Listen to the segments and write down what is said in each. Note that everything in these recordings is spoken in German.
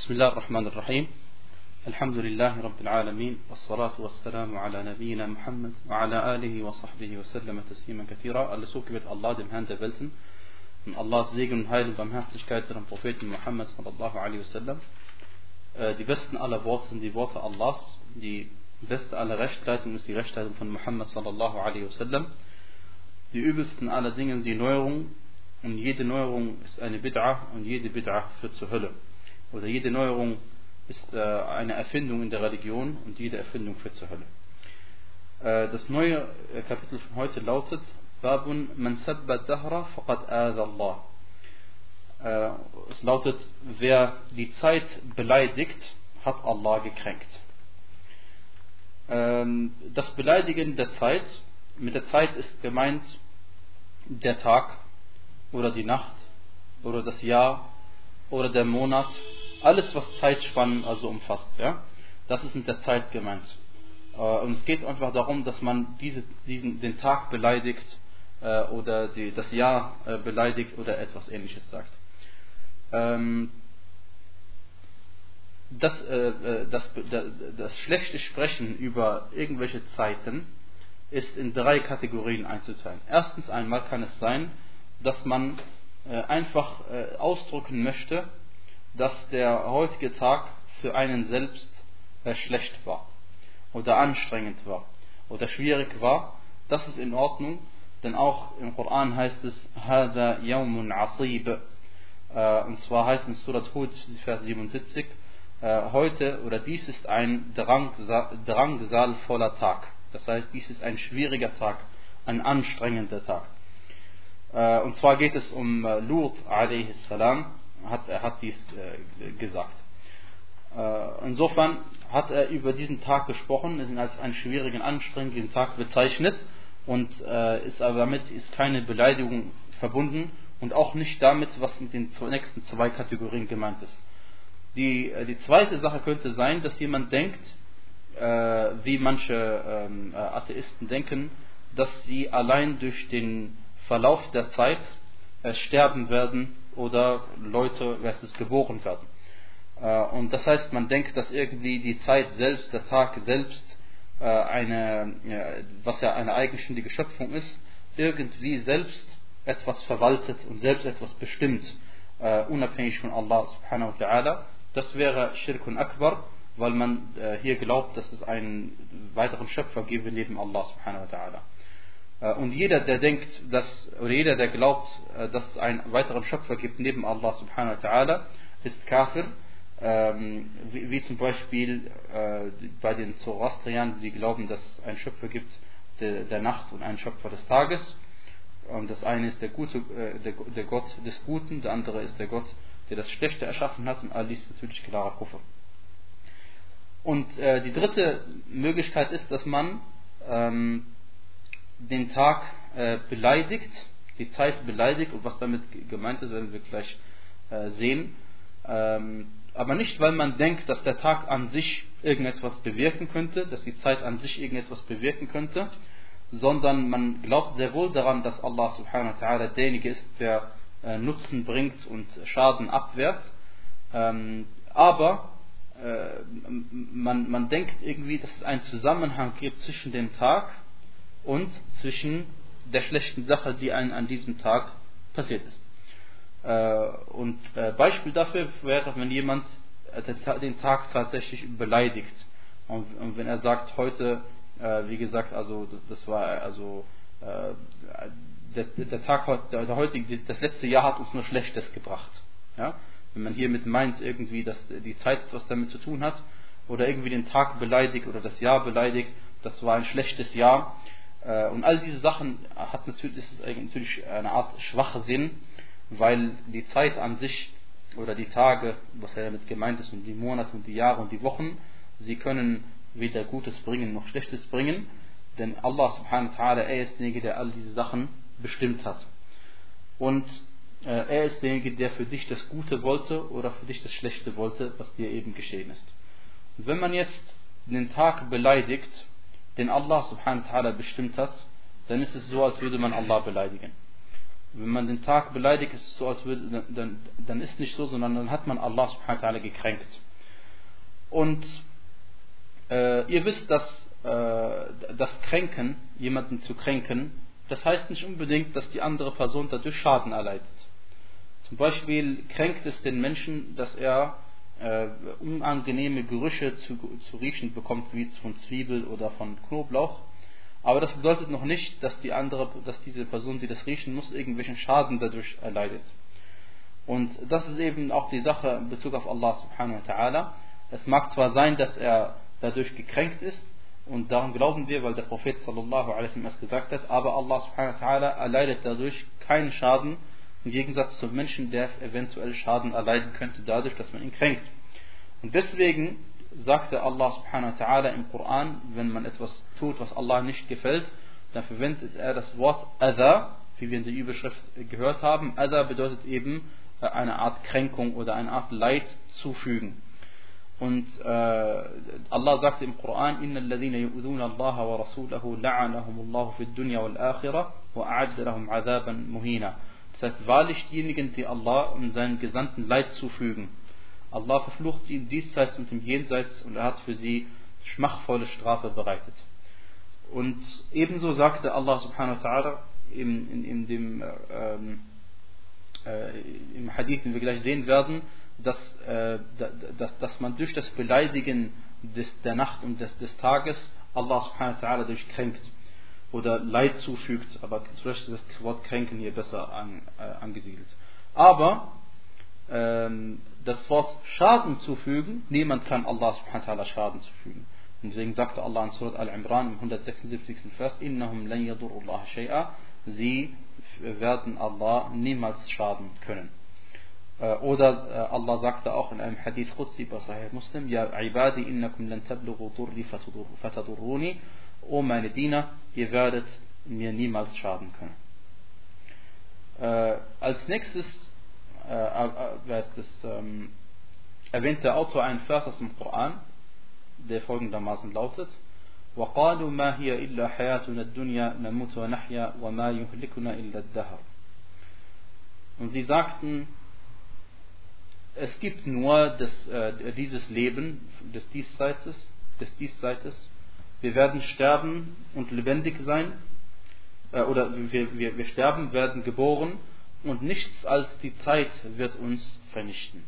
بسم الله الرحمن الرحيم. الحمد لله رب العالمين والصلاة والسلام على نبينا محمد وعلى آله وصحبه وسلم تسليما كثيرا. اللسوك بيت الله دم هاند بلتن من الله سيجن من هايلن بم هاند تشكايت بروفيت محمد صلى الله عليه وسلم دي بستن على بوتن دي بوت الله دي بست على رشت لاتن دي رشت من محمد صلى الله عليه وسلم دي übelsten aller Dingen die Neuerung. Und jede Neuerung ist eine Bid'ah und jede Bid'ah führt zur Hölle. Oder jede Neuerung ist äh, eine Erfindung in der Religion und jede Erfindung führt zur Hölle. Äh, das neue äh, Kapitel von heute lautet Babun man sabba dahra faqad Allah. Es lautet, wer die Zeit beleidigt, hat Allah gekränkt. Ähm, das Beleidigen der Zeit, mit der Zeit ist gemeint der Tag oder die Nacht oder das Jahr oder der Monat alles, was Zeitspannen also umfasst. Ja? Das ist mit der Zeit gemeint. Äh, und es geht einfach darum, dass man diese, diesen, den Tag beleidigt äh, oder die, das Jahr äh, beleidigt oder etwas ähnliches sagt. Ähm, das, das, das schlechte Sprechen über irgendwelche Zeiten ist in drei Kategorien einzuteilen. Erstens einmal kann es sein, dass man einfach ausdrücken möchte, dass der heutige Tag für einen selbst schlecht war oder anstrengend war oder schwierig war, das ist in Ordnung, denn auch im Koran heißt es Hada Yawmun Asib. Äh, und zwar heißt es in Surat Hud, Vers 77, äh, heute oder dies ist ein drangsalvoller Tag. Das heißt, dies ist ein schwieriger Tag, ein anstrengender Tag. Äh, und zwar geht es um Lut a.s hat, er hat dies äh, gesagt. Äh, insofern hat er über diesen Tag gesprochen, ihn als einen schwierigen, anstrengenden Tag bezeichnet und äh, ist aber damit ist keine Beleidigung verbunden und auch nicht damit, was mit den nächsten zwei Kategorien gemeint ist. Die, die zweite Sache könnte sein, dass jemand denkt, äh, wie manche ähm, Atheisten denken, dass sie allein durch den Verlauf der Zeit äh, sterben werden oder Leute es, geboren werden. Äh, und das heißt, man denkt, dass irgendwie die Zeit selbst, der Tag selbst, äh, eine, was ja eine eigenständige Schöpfung ist, irgendwie selbst etwas verwaltet und selbst etwas bestimmt, äh, unabhängig von Allah subhanahu wa ta'ala. Das wäre Shirkun Akbar, weil man hier glaubt, dass es einen weiteren Schöpfer gebe neben Allah subhanahu wa ta'ala. Äh, und jeder, der denkt, dass, oder jeder, der glaubt, äh, dass es einen weiteren Schöpfer gibt neben Allah subhanahu wa ta'ala, ist Kafir. Ähm, wie, wie, zum Beispiel äh, bei den Zoroastrianern, die glauben, dass es einen Schöpfer gibt der, der, Nacht und einen Schöpfer des Tages. Und das eine ist der, gute, äh, der, der, Gott des Guten, der andere ist der Gott, der das Schlechte erschaffen hat und all dies natürlich klarer Kuffer. Und äh, die dritte Möglichkeit ist, dass man ähm, den Tag äh, beleidigt, die Zeit beleidigt und was damit gemeint ist, werden wir gleich äh, sehen. Ähm, aber nicht, weil man denkt, dass der Tag an sich irgendetwas bewirken könnte, dass die Zeit an sich irgendetwas bewirken könnte, sondern man glaubt sehr wohl daran, dass Allah subhanahu wa ta'ala derjenige ist, der äh, Nutzen bringt und Schaden abwehrt. Ähm, aber äh, man, man denkt irgendwie, dass es einen Zusammenhang gibt zwischen dem Tag und zwischen der schlechten Sache, die einem an diesem Tag passiert ist. Äh, und äh, Beispiel dafür wäre, wenn jemand äh, den Tag tatsächlich beleidigt. Und wenn er sagt, heute, wie gesagt, also das war also der, der Tag der, heutige, das letzte Jahr hat uns nur Schlechtes gebracht. Ja? Wenn man hiermit meint irgendwie, dass die Zeit etwas damit zu tun hat, oder irgendwie den Tag beleidigt oder das Jahr beleidigt, das war ein schlechtes Jahr, und all diese Sachen hat natürlich, ist natürlich eine Art schwacher Sinn, weil die Zeit an sich oder die Tage, was ja damit gemeint ist, und die Monate und die Jahre und die Wochen, sie können weder Gutes bringen noch Schlechtes bringen, denn Allah subhanahu wa ta'ala, er ist derjenige, der all diese Sachen bestimmt hat. Und äh, er ist derjenige, der für dich das Gute wollte oder für dich das Schlechte wollte, was dir eben geschehen ist. Und wenn man jetzt den Tag beleidigt den Allah subhanahu wa ta'ala bestimmt hat, dann ist es so, als würde man Allah beleidigen. Wenn man den Tag beleidigt, ist es so, als würde, dann, dann ist nicht so, sondern dann hat man Allah subhanahu wa ta'ala gekränkt. Und äh, ihr wisst, dass äh, das Kränken, jemanden zu kränken, das heißt nicht unbedingt, dass die andere Person dadurch Schaden erleidet. Zum Beispiel kränkt es den Menschen, dass er äh, unangenehme Gerüche zu, zu riechen bekommt, wie von Zwiebel oder von Knoblauch. Aber das bedeutet noch nicht, dass die andere, dass diese Person, die das riechen muss, irgendwelchen Schaden dadurch erleidet. Und das ist eben auch die Sache in Bezug auf Allah subhanahu wa ta'ala. Es mag zwar sein, dass er dadurch gekränkt ist, und daran glauben wir, weil der Prophet sallallahu alaihi wasallam es gesagt hat, aber Allah subhanahu wa ta'ala erleidet dadurch keinen Schaden, im Gegensatz zum Menschen, der eventuell Schaden erleiden könnte, dadurch, dass man ihn kränkt. Und deswegen sagte Allah subhanahu wa ta'ala im Koran, wenn man etwas tut, was Allah nicht gefällt, dann verwendet er das Wort Adha, wie wir in der Überschrift gehört haben. Adha bedeutet eben äh, eine Art Kränkung oder eine Art Leid zufügen. Und äh, Allah sagte im Koran, إن الذين يؤذون الله ورسوله لعنهم الله في الدنيا والآخرة وأعد لهم عذابا مهينا. das heißt, wahrlich diejenigen, die Allah und seinen Gesandten Leid zufügen. Allah verflucht sie im Diesseits und im Jenseits und er hat für sie schmachvolle Strafe bereitet. Und ebenso sagte Allah subhanahu wa ta'ala in, in, in dem ähm, äh, im Hadith, den wir gleich sehen werden, dass, äh, dass, dass man durch das Beleidigen des, der Nacht und des, des Tages Allah subhanahu wa ta'ala durchkränkt oder Leid zufügt, aber vielleicht ist das Wort kränken hier besser an, äh, angesiedelt. Aber ähm, das Wort Schaden zufügen, niemand kann Allah subhanahu wa ta'ala Schaden zufügen. Und deswegen sagte Allah in Surat Al-Imran im 176. Vers, sie werden Allah niemals schaden können. Äh, oder äh, Allah sagte auch in einem Hadith Qudsi bei Sahih Muslim, Ja ibadi innakum lan tablughu durri fatadurruni, O meine Diener, ihr werdet mir niemals schaden können. Äh, als nächstes äh, äh, das, ähm, erwähnt der Autor einen Vers aus dem Koran, der folgendermaßen lautet: وقالوا ما هي إلا حياتنا الدنيا نموت ونحيا وما يهلكنا إلا الدهر. Und sie sagten, es gibt nur das, äh, dieses Leben des Diesseites, des Diesseites wir werden sterben und lebendig sein, äh, oder wir, wir, wir sterben, werden geboren und nichts als die Zeit wird uns vernichten.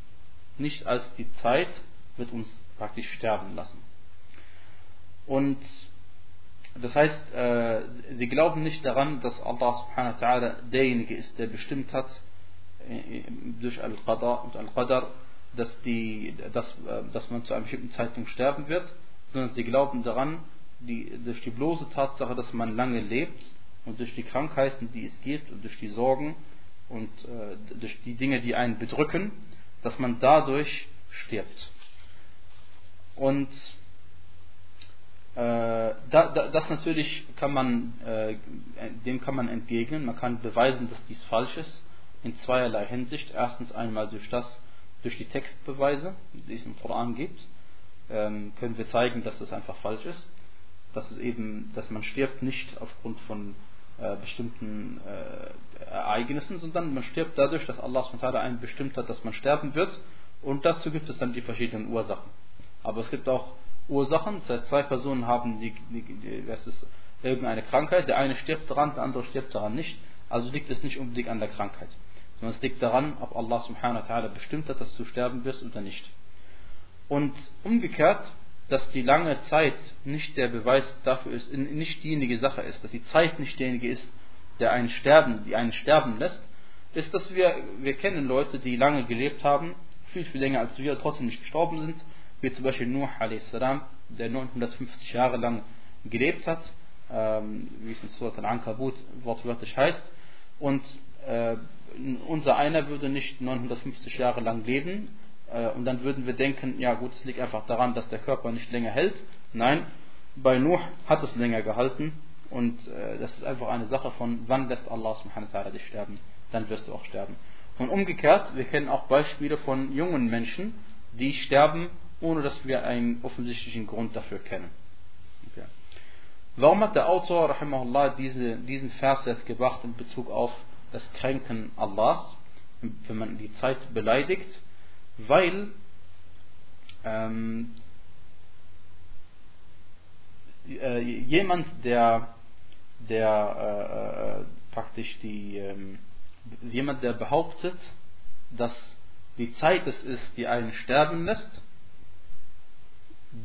Nichts als die Zeit wird uns praktisch sterben lassen. Und das heißt, äh, sie glauben nicht daran, dass Allah subhanahu wa ta'ala derjenige ist, der bestimmt hat, äh, durch Al-Qadar und Al-Qadar, dass, dass, äh, dass man zu einem bestimmten Zeitpunkt sterben wird, sondern sie glauben daran, die, durch die bloße Tatsache, dass man lange lebt und durch die Krankheiten, die es gibt und durch die Sorgen und äh, durch die Dinge, die einen bedrücken, dass man dadurch stirbt. Und äh, da, da, das natürlich kann man, äh, dem kann man entgegnen. Man kann beweisen, dass dies falsch ist in zweierlei Hinsicht. Erstens einmal durch das, durch die Textbeweise, die es im Koran gibt, ähm, können wir zeigen, dass das einfach falsch ist dass es eben, dass man stirbt nicht aufgrund von äh, bestimmten äh, Ereignissen, sondern man stirbt dadurch, dass Allah einen bestimmt hat, dass man sterben wird. Und dazu gibt es dann die verschiedenen Ursachen. Aber es gibt auch Ursachen, das zwei Personen haben die, die, die was ist, irgendeine Krankheit, der eine stirbt daran, der andere stirbt daran nicht. Also liegt es nicht unbedingt an der Krankheit, sondern es liegt daran, ob Allah subhanahu wa ta'ala bestimmt hat, dass du sterben wirst oder nicht. Und umgekehrt dass die lange Zeit nicht der Beweis dafür ist, nicht diejenige Sache ist, dass die Zeit nicht derjenige ist, der einen sterben, die einen sterben lässt, ist, dass wir, wir kennen Leute, die lange gelebt haben, viel, viel länger als wir, trotzdem nicht gestorben sind, wie zum Beispiel Nuh a.s., der 950 Jahre lang gelebt hat, ähm, wie es in Surat al-Ankabut wortwörtlich heißt, und äh, unser einer würde nicht 950 Jahre lang leben, und dann würden wir denken, ja gut, es liegt einfach daran, dass der Körper nicht länger hält. Nein, bei Nuh hat es länger gehalten und äh, das ist einfach eine Sache von, wann lässt Allah subhanahu wa ta'ala dich sterben, dann wirst du auch sterben. Und umgekehrt, wir kennen auch Beispiele von jungen Menschen, die sterben, ohne dass wir einen offensichtlichen Grund dafür kennen. Okay. Warum hat der Autor, rahimahullah, diese, diesen Vers jetzt gebracht in Bezug auf das Kränken Allahs, wenn man die Zeit beleidigt, weil ähm, äh, jemand, der, der äh, äh praktisch die, äh, jemand, der behauptet, dass die Zeit es ist, die einen sterben lässt,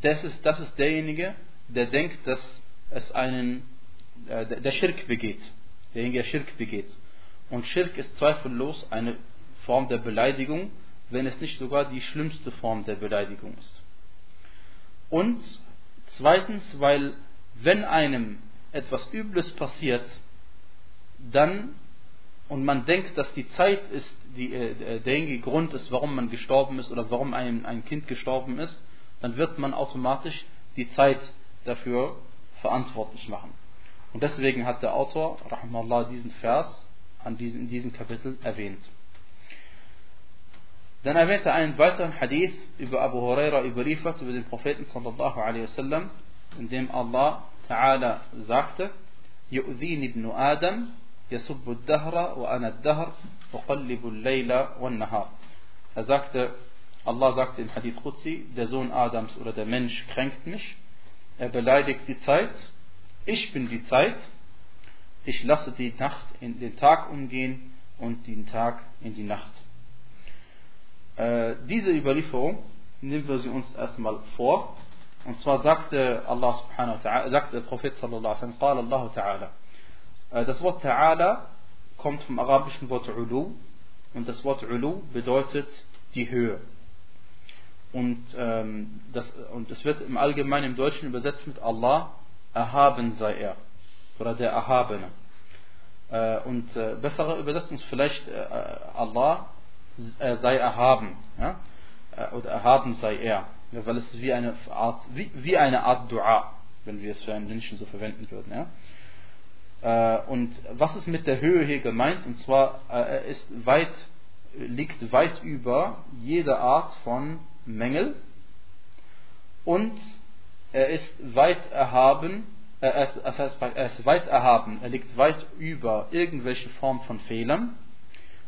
das ist, das ist derjenige, der denkt, dass es einen, äh, der Schirk begeht. Derjenige, der Schirk begeht. Und Schirk ist zweifellos eine Form der Beleidigung, wenn es nicht sogar die schlimmste Form der Beleidigung ist. Und zweitens, weil wenn einem etwas Übles passiert, dann und man denkt, dass die Zeit ist, die, äh, derjenige Grund ist, warum man gestorben ist oder warum ein, ein Kind gestorben ist, dann wird man automatisch die Zeit dafür verantwortlich machen. Und deswegen hat der Autor, rahmallah, diesen Vers an diesen, in diesem Kapitel erwähnt. Dann erwähnt er einen weiteren Hadith über Abu Huraira überliefert, über den Propheten sallallahu alaihi wasallam, in dem Allah Ta'ala sagte, يؤذيني ابن آدم يسب الدهر وأنا الدهر أقلب الليل والنهار. Er sagte, Allah sagte im Hadith Qudsi, der Sohn Adams oder der Mensch kränkt mich, er beleidigt die Zeit, ich bin die Zeit, ich lasse die Nacht in den Tag umgehen und den Tag in die Nacht. Äh, diese Überlieferung nehmen wir sie uns erstmal vor. Und zwar sagte Allah subhanahu wa ta'ala, sagte der Prophet sallallahu alaihi ta'ala. Äh, das Wort ta'ala kommt vom arabischen Wort ulu und das Wort ulu bedeutet die Höhe. Und, ähm, das, und es wird im Allgemeinen im Deutschen übersetzt mit Allah, erhaben sei er. Oder der Erhabene. Äh, und äh, bessere Übersetzung ist vielleicht äh, äh Allah, sei erhaben. Ja? Äh, oder erhaben sei er. Ja, weil es wie eine Art, wie, wie eine Art Dua, wenn wir es für einen Menschen so verwenden würden. Ja? Äh, und was ist mit der Höhe hier gemeint? Und zwar, äh, er ist weit, liegt weit über jede Art von Mängel und er ist weit erhaben, er ist, das heißt, er ist weit erhaben, er liegt weit über irgendwelche Form von Fehlern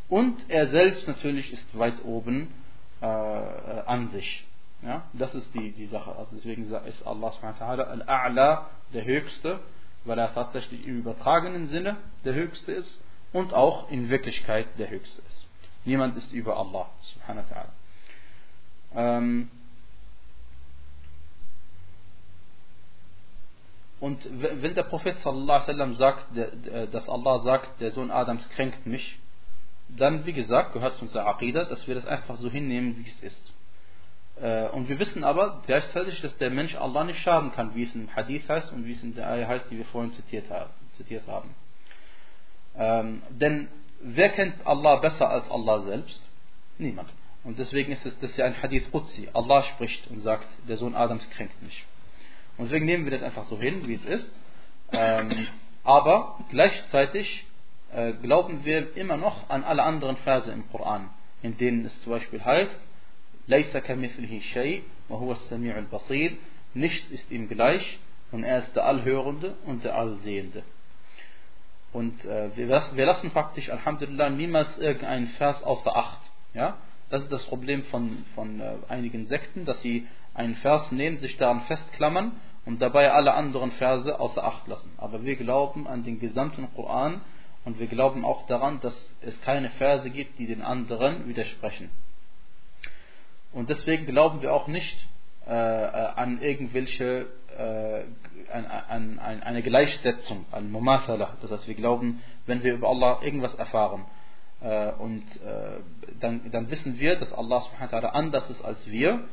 und er selbst natürlich ist weit oben äh, an sich. Ja, das ist die, die Sache. Also deswegen ist Allah Al-A'la der Höchste, weil er tatsächlich im übertragenen Sinne der Höchste ist und auch in Wirklichkeit der Höchste ist. Niemand ist über Allah subhanahu wa ta'ala. Ähm, und wenn der Prophet sallallahu sagt, dass Allah sagt, der Sohn Adams kränkt mich, dann wie gesagt gehört zu unserer Aqidah, dass wir das einfach so hinnehmen, wie es ist. Äh, und wir wissen aber gleichzeitig, dass der Mensch Allah nicht schaden kann, wie es im Hadith heißt und wie es in der Ayah heißt, die wir vorhin zitiert haben. Ähm, denn wer kennt Allah besser als Allah selbst? Niemand. Und deswegen ist es das ja ein Hadith Qudsi. Allah spricht und sagt, der Sohn Adams kränkt mich. Und deswegen nehmen wir das einfach so hin, wie es ist. Ähm, aber gleichzeitig glauben wir immer noch an alle anderen Verse im Koran, in denen es zum Beispiel heißt, Nichts ist ihm gleich und er ist der Allhörende und der Allsehende. Und äh, wir, wir, lassen praktisch, Alhamdulillah, niemals irgendeinen Vers außer Acht. Ja? Das ist das Problem von, von äh, einigen Sekten, dass sie einen Vers nehmen, sich daran festklammern und dabei alle anderen Verse außer Acht lassen. Aber wir glauben an den gesamten Koran und wir glauben auch daran, dass es keine Verse gibt, die den anderen widersprechen. Und deswegen glauben wir auch nicht äh, äh an irgendwelche, äh, an, an, an, eine Gleichsetzung, an Mumathala. Das heißt, wir glauben, wenn wir über Allah irgendwas erfahren, äh, und äh, dann, dann wissen wir, dass Allah subhanahu wa anders ist als wir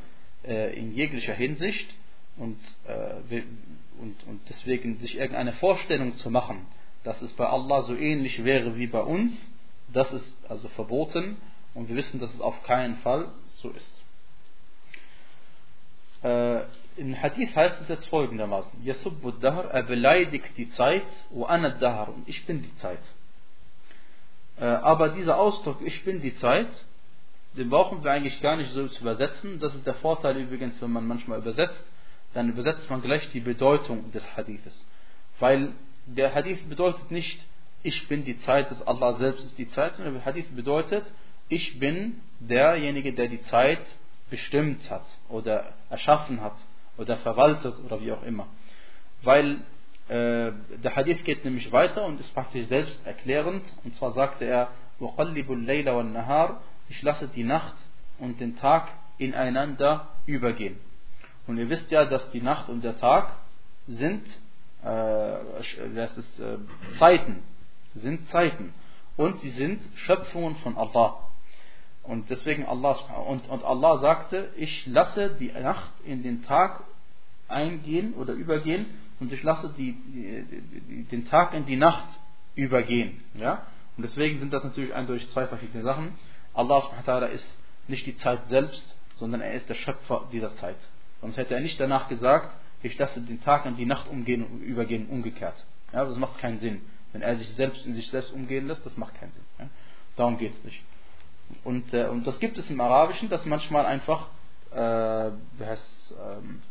äh, in jeglicher Hinsicht und, und, und deswegen sich irgendeine Vorstellung zu machen, dass es bei Allah so ähnlich wäre wie bei uns, das ist also verboten und wir wissen, dass es auf keinen Fall so ist. Äh, Im Hadith heißt es jetzt folgendermaßen: Yasubbu dahr, er beleidigt die Zeit, wa anad dahr, und ich bin die Zeit. Äh, aber dieser Ausdruck, ich bin die Zeit, den brauchen wir eigentlich gar nicht so zu übersetzen. Das ist der Vorteil übrigens, wenn man manchmal übersetzt, dann übersetzt man gleich die Bedeutung des Hadithes. Weil der Hadith bedeutet nicht, ich bin die Zeit, dass Allah selbst ist die Zeit. Und der Hadith bedeutet, ich bin derjenige, der die Zeit bestimmt hat oder erschaffen hat oder verwaltet oder wie auch immer. Weil äh, der Hadith geht nämlich weiter und ist praktisch selbst erklärend. Und zwar sagte er, ich lasse die Nacht und den Tag ineinander übergehen. Und ihr wisst ja, dass die Nacht und der Tag sind, das ist, äh, Zeiten, sind Zeiten. Und sie sind Schöpfungen von Allah. Und deswegen Allah und, und Allah sagte, ich lasse die Nacht in den Tag eingehen oder übergehen und ich lasse die, die, die, den Tag in die Nacht übergehen. Ja? Und deswegen sind das natürlich eindeutig zwei verschiedene Sachen. Allah ist nicht die Zeit selbst, sondern er ist der Schöpfer dieser Zeit. Sonst hätte er nicht danach gesagt, ich lasse den Tag in die Nacht umgehen und übergehen, umgekehrt. Ja, das macht keinen Sinn. Wenn er sich selbst in sich selbst umgehen lässt, das macht keinen Sinn. Ja? Darum geht es nicht. Und, äh, und das gibt es im Arabischen, dass manchmal einfach äh, heißt, ähm,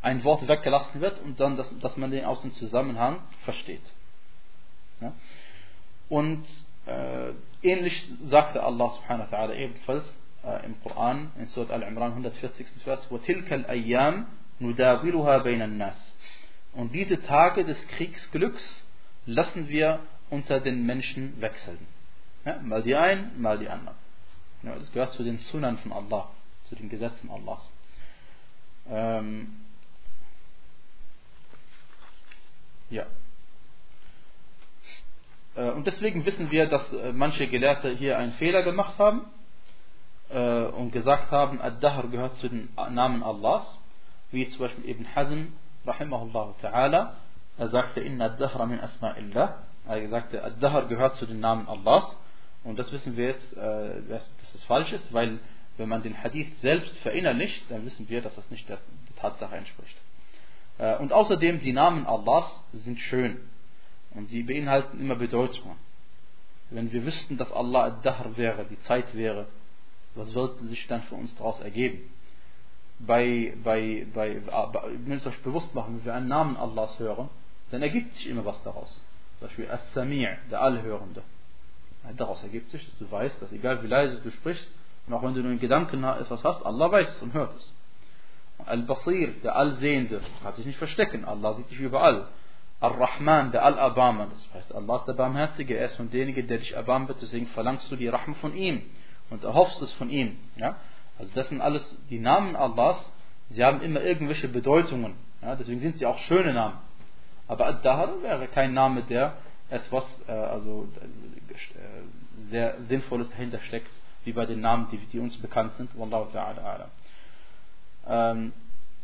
ein Wort weggelassen wird und dann, dass, dass man den aus dem Zusammenhang versteht. Ja? Und äh, ähnlich sagte Allah subhanahu wa ta'ala ebenfalls äh, im Koran, in Surat Al-Imran 140. Vers, وَتِلْكَ الْأَيَّامِ nudawiluha bainan nas. Und diese Tage des Kriegsglücks lassen wir unter den Menschen wechseln. Ja, mal die einen, mal die anderen. Ja, das gehört zu den Sunan von Allah, zu den Gesetzen Allahs. Ähm, ja. Äh, und deswegen wissen wir, dass äh, manche Gelehrte hier einen Fehler gemacht haben äh, und gesagt haben, Ad-Dahr gehört zu den Namen Allahs wie zum Beispiel Ibn Hazm, rahimahullah ta'ala, er sagte, Inna Ad-Dahra min Asma'illah, er sagte, Ad-Dahr gehört zu den Namen Allahs und das wissen wir jetzt, dass es falsch ist, weil wenn man den Hadith selbst verinnerlicht, dann wissen wir, dass das nicht der Tatsache entspricht. Und außerdem, die Namen Allahs sind schön und sie beinhalten immer Bedeutungen. Wenn wir wüssten, dass Allah Ad-Dahr wäre, die Zeit wäre, was würde sich dann für uns daraus ergeben? Bei, bei, bei, wenn wir euch bewusst machen, wenn wir einen Namen Allahs hören, dann ergibt sich immer was daraus. Zum Beispiel As-Sami' der Allhörende. Daraus ergibt sich, dass du weißt, dass egal wie leise du sprichst, und auch wenn du nur in Gedanken etwas hast, Allah weiß es und hört es. Al-Basir, der Allsehende, kann sich nicht verstecken, Allah sieht dich überall. Ar-Rahman, der Al-Abama, das heißt, Allah ist der Barmherzige, er ist von derjenige, der dich erbarmen wird, deswegen verlangst du die Rahma von ihm und erhoffst es von ihm. Ja? Also das sind alles die Namen Allahs, sie haben immer irgendwelche Bedeutungen, ja? deswegen sind sie auch schöne Namen. Aber Ad-Dahr wäre kein Name, der etwas äh, also, äh, sehr Sinnvolles dahinter steckt, wie bei den Namen, die, die uns bekannt sind. Wallahu ta'ala ähm,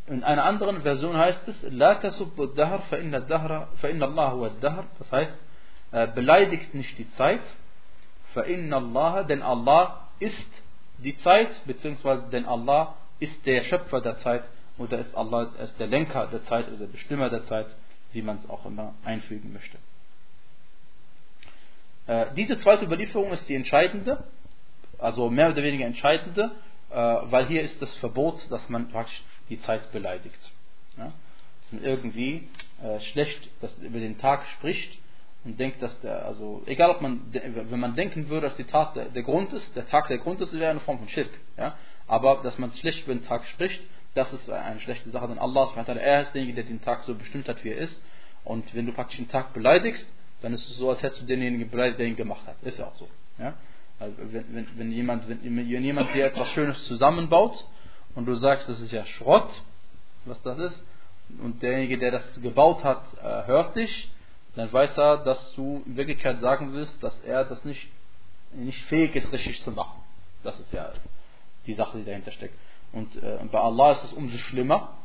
in einer anderen Version heißt es, La tasubbu dahr fa inna Allah huwa dahr. Das heißt, äh, beleidigt nicht die Zeit, fa inna Allah, denn Allah ist die Zeit, beziehungsweise denn Allah ist der Schöpfer der Zeit oder ist Allah ist der Lenker der Zeit oder der Bestimmer der Zeit, wie man es auch immer einfügen möchte. Äh, diese zweite Überlieferung ist die entscheidende, also mehr oder weniger entscheidende, äh, weil hier ist das Verbot, dass man praktisch die Zeit beleidigt. Ja? Und irgendwie äh, schlecht dass über den Tag spricht und denkt, dass der, also egal ob man, wenn man denken würde, dass die Tat der, der Grund ist, der Tag der Grund ist, wäre eine Form von Schirk. Ja? Aber dass man schlecht über den Tag spricht, das ist eine schlechte Sache, denn Allah er ist derjenige, der den Tag so bestimmt hat, wie er ist. Und wenn du praktisch den Tag beleidigst, dann ist es so, als hättest du denjenigen beleidigt, der ihn gemacht hat. Ist ja auch so. Ja? Also wenn, wenn, wenn, jemand, wenn, wenn jemand dir etwas Schönes zusammenbaut und du sagst, das ist ja Schrott, was das ist, und derjenige, der das gebaut hat, äh, hört dich, dann weiß er, dass du in Wirklichkeit sagen willst, dass er das nicht, nicht fähig ist, richtig zu machen. Das ist ja die Sache, die dahinter steckt. Und, äh, bei Allah ist es umso schlimmer.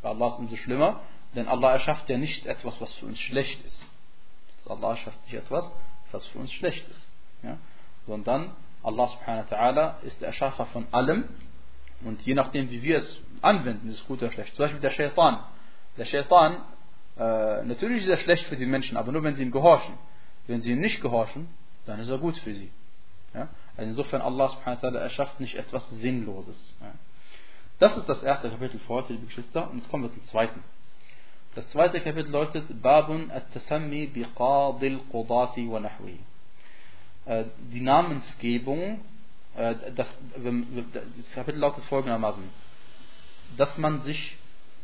Bei Allah ist es umso schlimmer, denn Allah erschafft ja nicht etwas, was für uns schlecht ist. Allah erschafft nicht etwas, was für uns schlecht ist. Ja? Sondern Allah subhanahu wa ta'ala ist der Erschaffer von allem und je nachdem, wie wir es anwenden, ist es gut oder schlecht. Zum Beispiel der Shaitan. Der Shaitan, äh, natürlich ist er schlecht für die Menschen, aber nur wenn sie ihm gehorchen. Wenn sie ihm nicht gehorchen, dann ist er gut für sie. Ja? Also insofern, Allah subhanahu wa ta'ala erschafft nicht etwas Sinnloses. Ja? Das ist das erste Kapitel für heute, liebe Geschwister. Und jetzt kommen wir zum zweiten. Das zweite Kapitel lautet Babun at-Tasammi bi Qadil Qudati wa Nahwi. Äh, die Namensgebung, äh, das, das Kapitel lautet folgendermaßen, dass man sich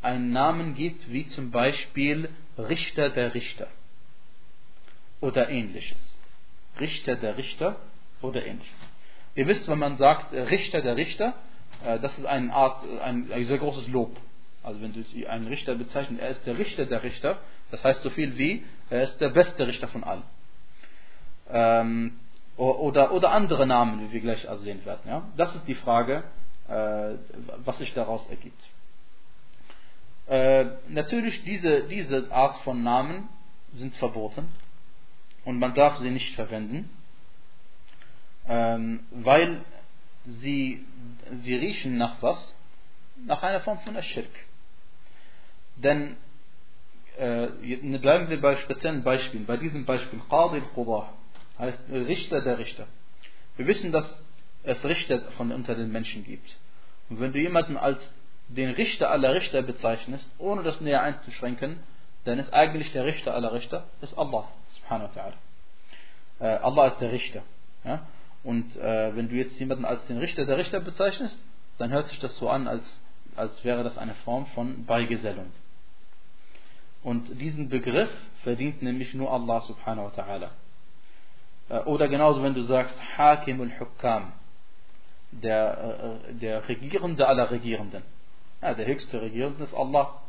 einen Namen gibt, wie zum Beispiel Richter der Richter oder ähnliches. Richter der Richter oder ähnliches. Ihr wisst, wenn man sagt Richter der Richter, das ist eine Art, ein, ein sehr großes Lob. Also wenn du einen Richter bezeichnest, er ist der Richter der Richter, das heißt so viel wie, er ist der beste Richter von allen. Ähm, oder, oder andere Namen, wie wir gleich sehen werden. Ja? Das ist die Frage, äh, was sich daraus ergibt. Äh, natürlich, diese, diese Art von Namen sind verboten und man darf sie nicht verwenden, ähm, weil sie, sie riechen nach was? Nach einer Form von Aschirk. Denn äh, bleiben wir bei speziellen Beispielen. Bei diesem Beispiel, Qadi al-Qudah heißt Richter der Richter. Wir wissen, dass es Richter von unter den Menschen gibt. Und wenn du jemanden als den Richter aller Richter bezeichnest, ohne das näher einzuschränken, dann ist eigentlich der Richter aller Richter ist Allah subhanahu wa ta'ala. Äh, Allah ist der Richter. Ja? Und äh, wenn du jetzt jemanden als den Richter der Richter bezeichnest, dann hört sich das so an, als, als wäre das eine Form von Beigesellung. Und diesen Begriff verdient nämlich nur Allah subhanahu wa ta'ala. Äh, oder genauso, wenn du sagst Hakim al-Hukam, der, äh, der Regierende aller Regierenden. Ja, der höchste Regierende ist Allah.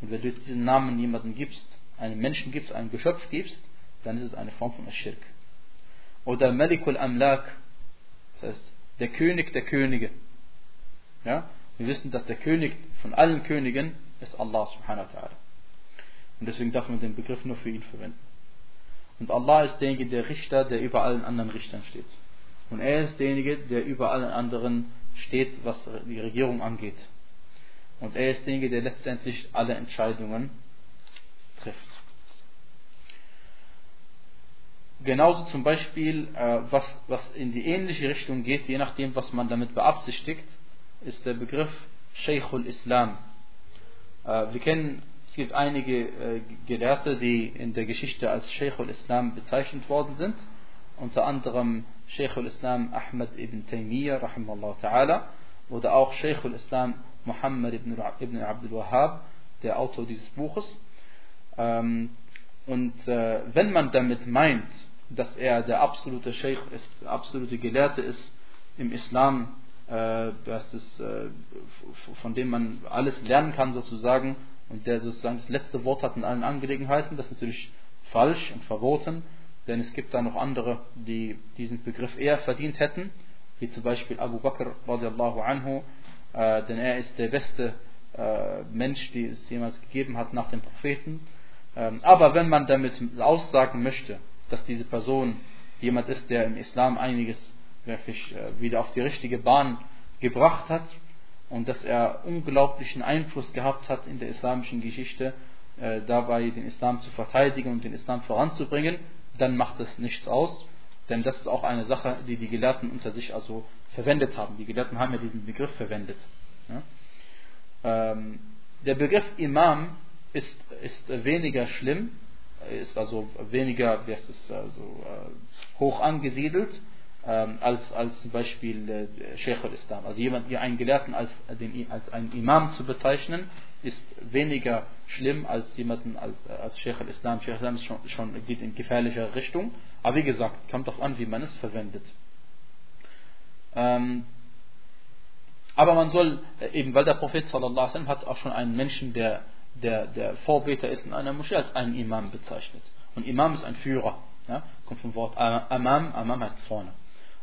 Und wenn du diesen Namen jemandem gibst, einem Menschen gibst, einem Geschöpf gibst, dann ist es eine Form von Aschirk. Oder Malikul Amlak, das heißt der König der Könige. Ja? Wir wissen, dass der König von allen Königen ist Allah subhanahu wa ta'ala. Und deswegen darf man den Begriff nur für ihn verwenden. Und Allah ist derjenige, der Richter, der über allen anderen Richtern steht. Und er ist derjenige, der über allen anderen steht, was die Regierung angeht. Und er ist derjenige, der letztendlich alle Entscheidungen trifft. Genauso zum Beispiel, äh, was, was in die ähnliche Richtung geht, je nachdem, was man damit beabsichtigt, ist der Begriff Sheikhul Islam. Äh, wir kennen es gibt einige äh, Gelehrte, die in der Geschichte als Sheikh al-Islam bezeichnet worden sind. Unter anderem Sheikh al-Islam Ahmad ibn Taymiyyah, oder auch Sheikh al-Islam Muhammad ibn, ibn Abdul Wahhab, der Autor dieses Buches. Ähm, und äh, wenn man damit meint, dass er der absolute Sheikh ist, der absolute Gelehrte ist im Islam, äh, ist, äh, von dem man alles lernen kann sozusagen, und der sozusagen das letzte Wort hat in allen Angelegenheiten, das ist natürlich falsch und verboten, denn es gibt da noch andere, die diesen Begriff eher verdient hätten, wie zum Beispiel Abu Bakr radiallahu anhu, äh, denn er ist der beste äh, Mensch, den es jemals gegeben hat nach dem Propheten. Ähm, aber wenn man damit aussagen möchte, dass diese Person jemand ist, der im Islam einiges wirklich äh, wieder auf die richtige Bahn gebracht hat, und dass er unglaublichen Einfluss gehabt hat in der islamischen Geschichte, äh, dabei den Islam zu verteidigen und den Islam voranzubringen, dann macht das nichts aus, denn das ist auch eine Sache, die die Gelehrten unter sich also verwendet haben. Die Gelehrten haben ja diesen Begriff verwendet. Ja? Ähm, der Begriff Imam ist, ist weniger schlimm, ist also weniger, wie heißt es, also, äh, hoch angesiedelt ähm, als, als zum Beispiel äh, Sheikh al-Islam. Also jemand, einen Gelehrten als, den, als einen Imam zu bezeichnen, ist weniger schlimm als jemanden als, als Sheikh al-Islam. Sheikh al-Islam schon, schon, geht in gefährliche Richtung. Aber wie gesagt, kommt doch an, wie man es verwendet. Ähm, aber man soll, äh, eben weil der Prophet sallallahu alaihi wasallam hat auch schon einen Menschen, der, der, der Vorbeter ist in einer Moschee, als einen Imam bezeichnet. Und Imam ist ein Führer. Ja? Kommt vom Wort Amam, Amam heißt vorne.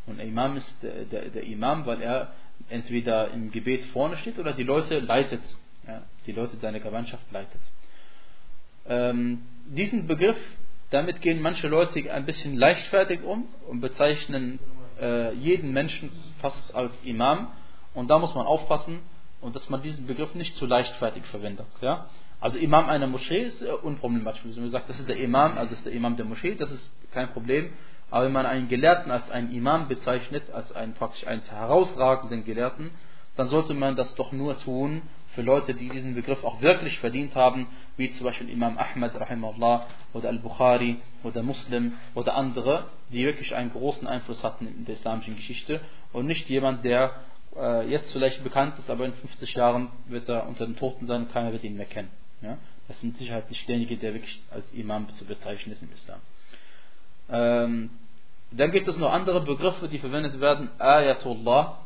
Und Imam ist der, der, der, Imam, weil er entweder im Gebet vorne steht oder die Leute leitet. Ja, die Leute seiner Gemeinschaft leitet. Ähm, diesen Begriff, damit gehen manche Leute ein bisschen leichtfertig um und bezeichnen äh, jeden Menschen fast als Imam. Und da muss man aufpassen und dass man diesen Begriff nicht zu leichtfertig verwendet. Ja? Also Imam einer Moschee ist äh, unproblematisch. Wenn man sagt, das ist der Imam, also ist der Imam der Moschee, das ist kein Problem. Aber wenn man einen Gelehrten als einen Imam bezeichnet, als einen praktisch einen herausragenden Gelehrten, dann sollte man das doch nur tun für Leute, die diesen Begriff auch wirklich verdient haben, wie zum Beispiel Imam Ahmad rahimahullah oder Al-Bukhari oder Muslim oder andere, die wirklich einen großen Einfluss hatten in der islamischen Geschichte und nicht jemand, der äh, jetzt vielleicht bekannt ist, aber in 50 Jahren wird er unter den Toten sein und keiner wird ihn mehr kennen. Ja? Das ist mit Sicherheit nicht derjenige, der wirklich als Imam zu bezeichnen ist im Islam. Ähm, dann gibt es noch andere Begriffe, die verwendet werden. Ayatullah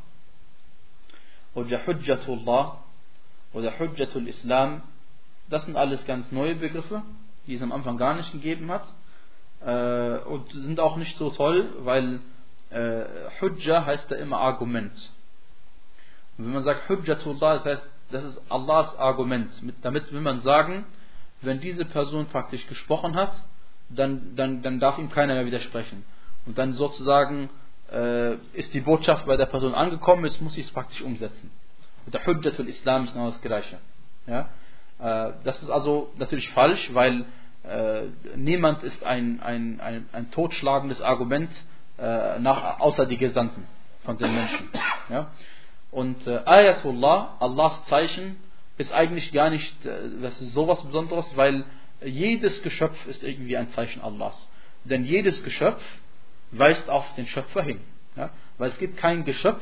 oder Hujjatullah oder Hujjatul Islam. Das sind alles ganz neue Begriffe, die es am Anfang gar nicht gegeben hat. Äh, und sind auch nicht so toll, weil äh, Hujja heißt da immer Argument. Und wenn man sagt Hujjatullah, das heißt, das ist Allahs Argument. damit will man sagen, wenn diese Person praktisch gesprochen hat, dann, dann, dann darf ihm keiner mehr widersprechen. Und dann sozusagen äh, ist die Botschaft bei der Person angekommen, jetzt muss ich es praktisch umsetzen. Und der Hujjatul Islam ist genau das Gleiche. Ja? Äh, das ist also natürlich falsch, weil äh, niemand ist ein, ein, ein, ein totschlagendes Argument äh, nach, außer die Gesandten von den Menschen. Ja? Und äh, Ayatullah, Allahs Zeichen, ist eigentlich gar nicht äh, das ist sowas Besonderes, weil jedes Geschöpf ist irgendwie ein Zeichen Allahs. Denn jedes Geschöpf weist auf den Schöpfer hin. Ja? Weil es gibt kein Geschöpf,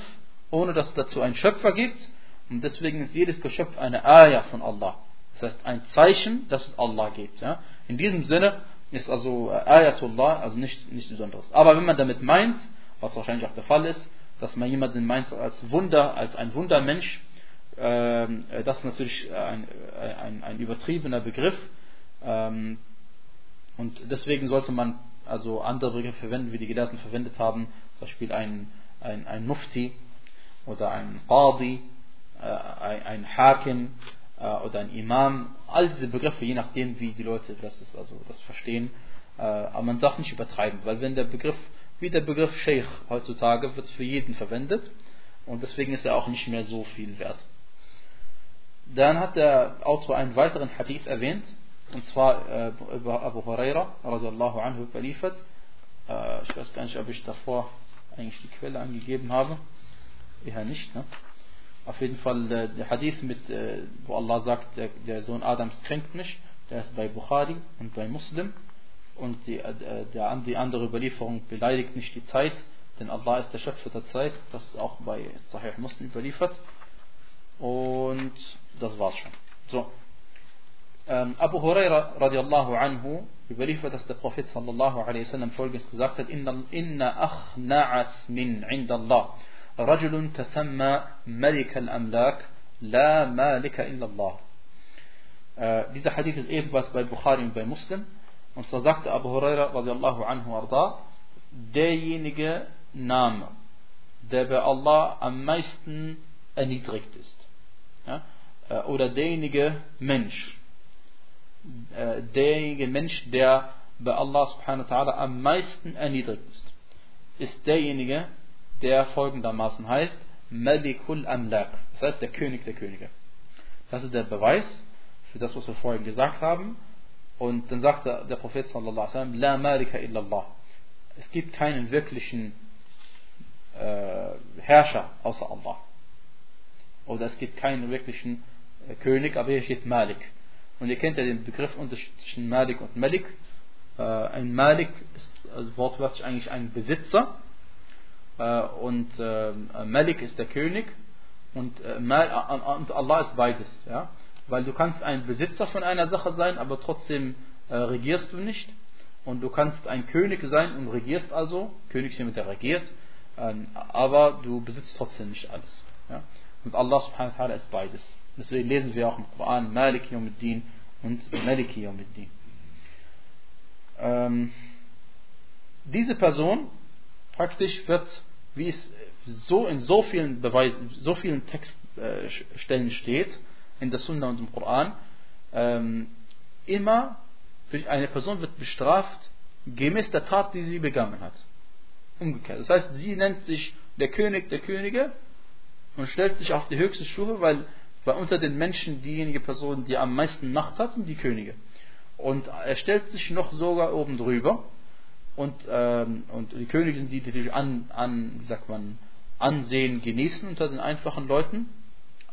ohne dass es dazu einen Schöpfer gibt. Und deswegen ist jedes Geschöpf eine Ayah von Allah. Das heißt ein Zeichen, dass es Allah gibt. Ja? In diesem Sinne ist also äh, Ayatullah also nichts nicht Besonderes. Aber wenn man damit meint, was wahrscheinlich auch der Fall ist, dass man jemanden meint als Wunder, als ein Wundermensch, ähm, äh, das ist natürlich ein, äh, ein, ein übertriebener Begriff. Ähm, und deswegen sollte man also andere Begriffe verwenden, wie die Gelehrten verwendet haben, zum Beispiel ein, ein, ein Mufti oder ein Qadi, ein, ein Hakim äh, oder ein Imam, all diese Begriffe, je nachdem, wie die Leute das, ist, also das verstehen. Äh, aber man darf nicht übertreiben, weil wenn der Begriff, wie der Begriff Sheikh heutzutage, wird für jeden verwendet und deswegen ist er auch nicht mehr so viel wert. Dann hat der Autor einen weiteren Hadith erwähnt, und zwar äh, über Abu Huraira radiallahu anhu überliefert. Äh, ich weiß gar nicht, ob ich davor eigentlich die Quelle angegeben habe. Eher nicht. Ne? Auf jeden Fall äh, der Hadith, mit, äh, wo Allah sagt, der, der, Sohn Adams kränkt mich, der ist bei Bukhari und bei Muslim. Und die, äh, der, die andere Überlieferung beleidigt nicht die Zeit, denn Allah ist der Schöpfer der Zeit. Das ist auch bei Sahih Muslim überliefert. Und das war's schon. So, ähm, Abu Huraira radiallahu anhu überliefert, dass der Prophet sallallahu alaihi wasallam folgendes gesagt hat: Inna akhna'as min indallah. رجل تسمى ملك الأملاك لا مالك إلا الله. Äh, dieser Hadith ist ebenfalls bei Bukhari und bei Muslim. Und so sagte Abu Huraira radiallahu anhu arda, derjenige Name, der bei Allah am meisten erniedrigt ist. Ja? Äh, oder derjenige Mensch, äh, derjenige Mensch, der bei Allah subhanahu wa ta'ala am meisten erniedrigt ist, ist derjenige, der folgendermaßen heißt, Malikul Amlak, das heißt der König der Könige. Das ist der Beweis für das, was wir vorhin gesagt haben. Und dann sagte der Prophet sallallahu alaihi wasallam, La Malika illallah. Es gibt keinen wirklichen äh, Herrscher außer Allah. Oder es gibt keinen wirklichen äh, König, aber hier steht Malik. Und ihr kennt ja den Begriff zwischen Malik und Malik. Äh, ein Malik ist also wortwörtlich eigentlich ein Besitzer und äh, Malik ist der König und, und Allah ist beides. Ja? Weil du kannst ein Besitzer von einer Sache sein, aber trotzdem regierst du nicht. Und du kannst ein König sein und regierst also, König jemand, der regiert, ähm, aber du besitzt trotzdem nicht alles. Ja? Und Allah subhanahu wa ta'ala ist beides. Deswegen lesen wir auch im Koran Malik Yawmiddin und Maliki Yawmiddin. Ähm, diese Person praktisch wird, wie es so in so vielen Beweisen, so vielen Textstellen äh, steht, in der Sunna und im Koran, ähm, immer eine Person wird bestraft gemäß der Tat, die sie begangen hat. Umgekehrt. Das heißt, sie nennt sich der König der Könige und stellt sich auf die höchste Stufe, weil weil unter den Menschen diejenige Person, die am meisten Macht hat, sind die Könige. Und er stellt sich noch sogar oben drüber. Und, ähm, und die Könige sind die, die natürlich an, an, wie sagt man, Ansehen genießen unter den einfachen Leuten.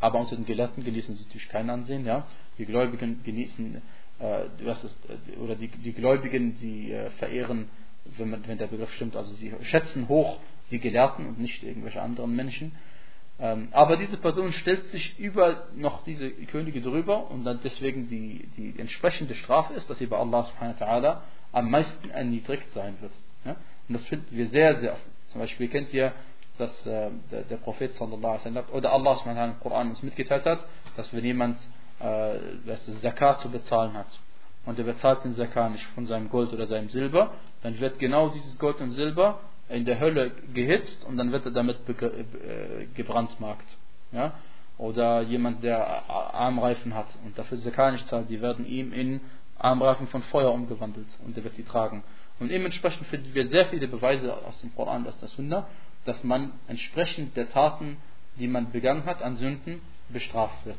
aber unter den Gelehrten genießen sie natürlich kein Ansehen. Ja? Die Gläubigen genießen, äh, was ist, äh, oder die, die Gläubigen, sie äh, verehren, wenn, man, wenn der Begriff stimmt, also sie schätzen hoch die Gelehrten und nicht irgendwelche anderen Menschen. Ähm, aber diese Person stellt sich über noch diese Könige drüber und dann deswegen die, die entsprechende Strafe ist, dass sie bei Allah subhanahu wa ta'ala am meisten erniedrigt sein wird. Ja? Und das finden wir sehr, sehr oft. Zum Beispiel kennt ihr, dass äh, der, der, Prophet oder Allah im Koran uns mitgeteilt hat, dass wenn jemand äh, das Zakat zu bezahlen hat und er bezahlt den Zakat nicht von seinem Gold oder seinem Silber, dann wird genau dieses Gold und Silber in der Hölle gehitzt und dann wird er damit äh, gebrandmarkt. Ja? Oder jemand, der Armreifen hat und dafür Zakat nicht zahlt, die werden ihm in Armreifen von Feuer umgewandelt und er wird sie tragen. Und dementsprechend finden wir sehr viele Beweise aus dem Koran, aus der Sunna, dass man entsprechend der Taten, die man begangen hat an Sünden, bestraft wird.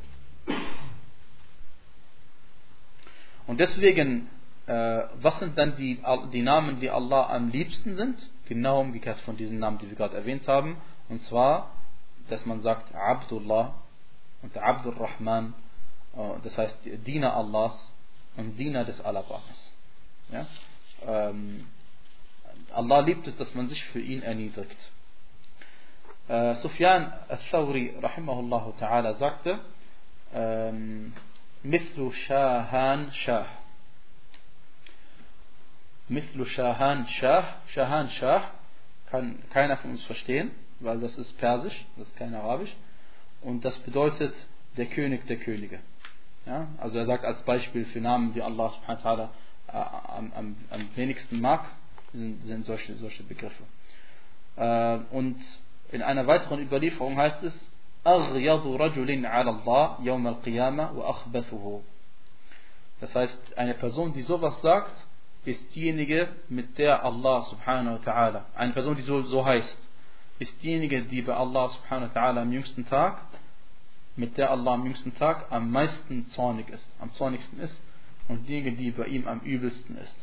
Und deswegen, äh, was sind dann die, die Namen, die Allah am liebsten sind? Genau umgekehrt von diesen Namen, die wir gerade erwähnt haben. Und zwar, dass man sagt Abdullah und Abdul Rahman, äh, das heißt Diener Allahs und Diener des Alabamas. Ja? Ähm, Allah liebt es, dass man sich für ihn erniedrigt. Äh, Sufyan al-Thawri ta'ala sagte, ähm, Mithlu Shahan Shah. Mithlu Shahan Shah. Shahan Shah kann keiner von uns verstehen, weil das ist Persisch, das ist kein Arabisch. Und das bedeutet der König der Könige. Ja? Also er sagt als Beispiel für Namen, die Allah subhanahu wa ta'ala äh, am, am, am, wenigsten mag, sind, sind solche, solche Begriffe. Äh, und in einer weiteren Überlieferung heißt es, أغيض رجل على الله يوم القيامة وأخبثه. Das heißt, eine Person, die sowas sagt, ist diejenige, mit der Allah subhanahu wa ta'ala, eine Person, die so, so heißt, ist diejenige, die bei Allah subhanahu wa ta'ala am jüngsten Tag, mit der Allah am jüngsten Tag am meisten zornig ist, am zornigsten ist und diejenige, die bei ihm am übelsten ist.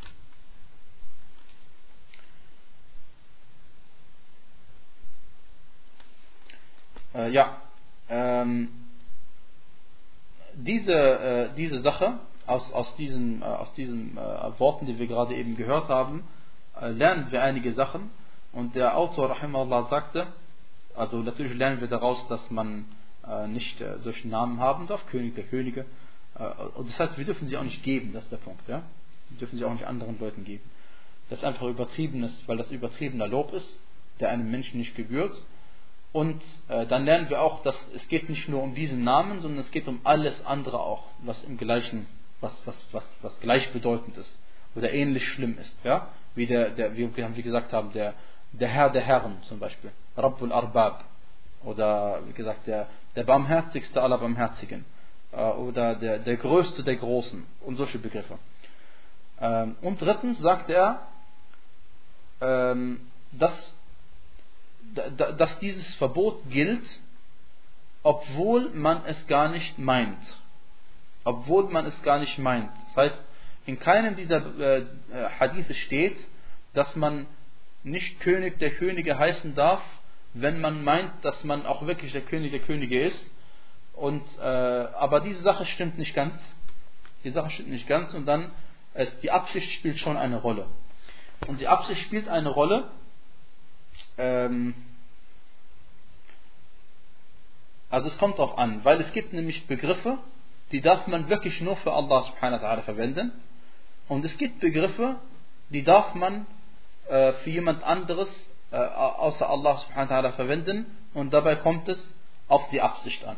Äh, ja, ähm, diese, äh, diese Sache aus, aus diesen, äh, aus diesen äh, Worten, die wir gerade eben gehört haben, äh, lernen wir einige Sachen. Und der Autor Rahimahullah sagte, also natürlich lernen wir daraus, dass man nicht äh, solche Namen haben darf, König der Könige. und das heißt, wir dürfen sie auch nicht geben, das ist der Punkt. Ja? Wir dürfen sie auch nicht anderen Leuten geben. Das ist einfach übertrieben ist, weil das übertriebener Lob ist, der einem Menschen nicht gebührt. Und äh, dann lernen wir auch, dass es geht nicht nur um diesen Namen, sondern es geht um alles andere auch, was im gleichen, was, was, was, was gleichbedeutend ist oder ähnlich schlimm ist. Ja? Wie, der, der, wie wir gesagt haben, der, der Herr der Herren zum Beispiel, Rabbul Arbab. Oder wie gesagt, der, der barmherzigste aller Barmherzigen. Äh, oder der, der größte der Großen. Und solche Begriffe. Ähm, und drittens sagt er, ähm, dass dass dieses Verbot gilt, obwohl man es gar nicht meint. Obwohl man es gar nicht meint. Das heißt, in keinem dieser äh, äh, Hadithe steht, dass man nicht König der Könige heißen darf, wenn man meint, dass man auch wirklich der König der Könige ist. Und, äh, aber diese Sache stimmt nicht ganz. Die Sache stimmt nicht ganz und dann, es, die Absicht spielt schon eine Rolle. Und die Absicht spielt eine Rolle, ähm, also es kommt darauf an, weil es gibt nämlich Begriffe, die darf man wirklich nur für Allah subhanahu wa ta'ala verwenden. Und es gibt Begriffe, die darf man äh, für jemand anderes außer Allah subhanahu wa ta'ala verwenden. Und dabei kommt es auf die Absicht an.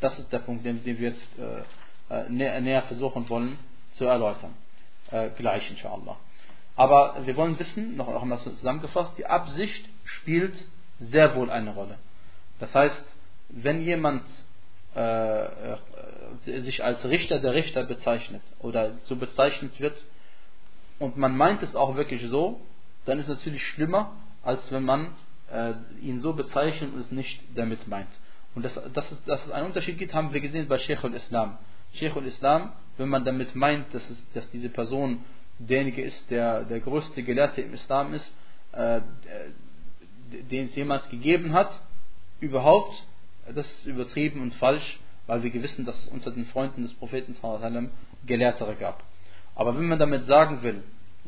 Das ist der Punkt, den, den wir jetzt äh, äh näher, näher, versuchen wollen zu erläutern. Äh, gleich, inshallah. Aber wir wollen wissen, noch einmal zusammengefasst, die Absicht spielt sehr wohl eine Rolle. Das heißt, wenn jemand äh, äh, sich als Richter der Richter bezeichnet oder so bezeichnet wird und man meint es auch wirklich so, dann ist es natürlich schlimmer, als wenn man äh, ihn so bezeichnet und es nicht damit meint. Und dass, dass, es, dass es einen Unterschied gibt, haben wir gesehen bei Sheikh al-Islam. Sheikh al-Islam, wenn man damit meint, dass, es, dass diese Person derjenige ist, der der größte Gelehrte im Islam ist, äh, den es jemals gegeben hat, überhaupt, das ist übertrieben und falsch, weil wir wissen, dass es unter den Freunden des Propheten Gelehrtere gab. Aber wenn man damit sagen will,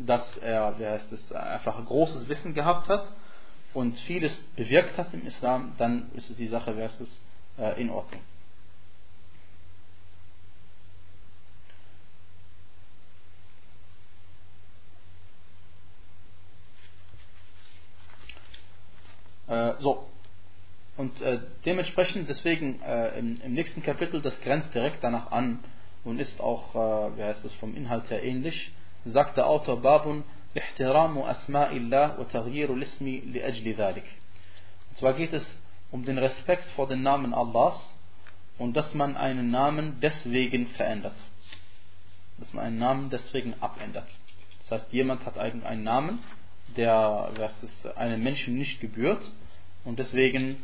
dass er, wie heißt es, einfach ein großes Wissen gehabt hat und vieles bewirkt hat im Islam, dann ist die Sache, wie heißt es, äh, in Ordnung. Äh, so. Und äh, dementsprechend, deswegen äh, im, im, nächsten Kapitel, das grenzt direkt danach an und ist auch, äh, wie heißt es, vom Inhalt her ähnlich, sagt der Autor Babun Ihtiramu Asma'illah wa Taghyiru Lismi li ajli dhalik. Und zwar geht es um den Respekt vor den Namen Allahs und dass man einen Namen deswegen verändert. Dass man einen Namen deswegen abändert. Das heißt, jemand hat einen Namen, der was ist, einem Menschen nicht gebührt und deswegen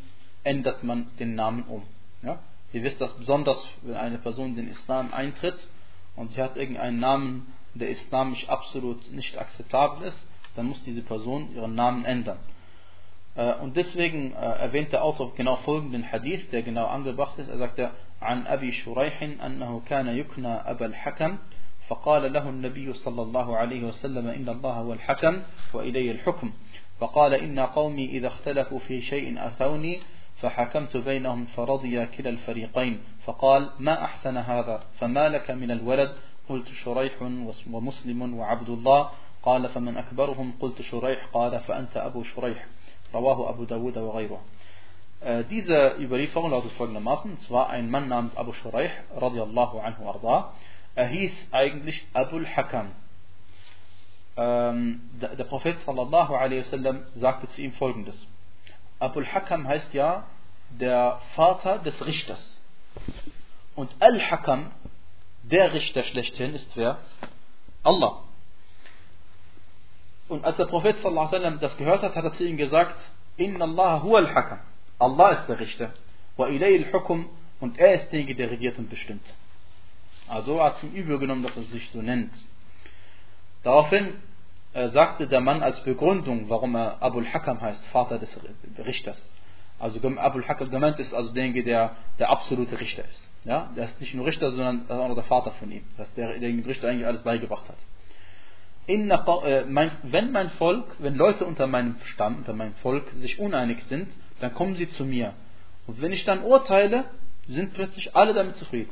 ändert man den Namen um. Ja? Ihr wisst das besonders, wenn eine Person in den Islam eintritt und sie hat irgendeinen Namen, der islamisch absolut nicht akzeptabel ist, dann muss diese Person ihren Namen ändern. Äh, und deswegen äh, erwähnt der Autor genau folgenden Hadith, der genau angebracht ist. Er sagte, عن أبي شريح أنه كان يكنى أبا الحكم فقال له النبي صلى الله عليه وسلم إن الله هو الحكم وإليه الحكم فقال إن قومي إذا اختلفوا في شيء أتوني فحكمت بينهم فرضي كلا الفريقين فقال ما أحسن هذا فما لك من الولد قلت شريح ومسلم وعبد الله قال فمن أكبرهم قلت شريح قال فأنت أبو شريح رواه أبو داود وغيره Diese Überlieferung lautet folgendermaßen, es war ein Mann namens Abu Shuraih, radiallahu anhu arda, er hieß eigentlich Abul Hakam. Ähm, der, der, Prophet sallallahu alaihi wasallam sagte zu ihm folgendes. Abul Hakam heißt ja der Vater des Richters. Und Al-Hakam, der Richter schlechthin, ist wer? Allah. Und als der Prophet sallallahu alaihi wasallam das gehört hat, hat er zu ihm gesagt, Inna Allah huwa al-Hakam. Allah ist der Richter. Wa ilayhi al-Hukum. Und er ist derjenige, der regiert und bestimmt. Also hat ihm übel genommen, dass er sich so nennt. Daraufhin äh, sagte der Mann als Begründung, warum er Abul Hakam heißt, Vater des Richters. Also Abul Hakam gemeint ist also derjenige, der der absolute Richter ist. Ja? Der ist nicht nur Richter, sondern auch der Vater von ihm. Das der, dem Richter eigentlich alles beigebracht hat. Inna, äh, mein, wenn mein Volk, wenn Leute unter meinem Stamm, unter meinem Volk sich uneinig sind, dann kommen sie zu mir. Und wenn ich dann urteile, sind plötzlich alle damit zufrieden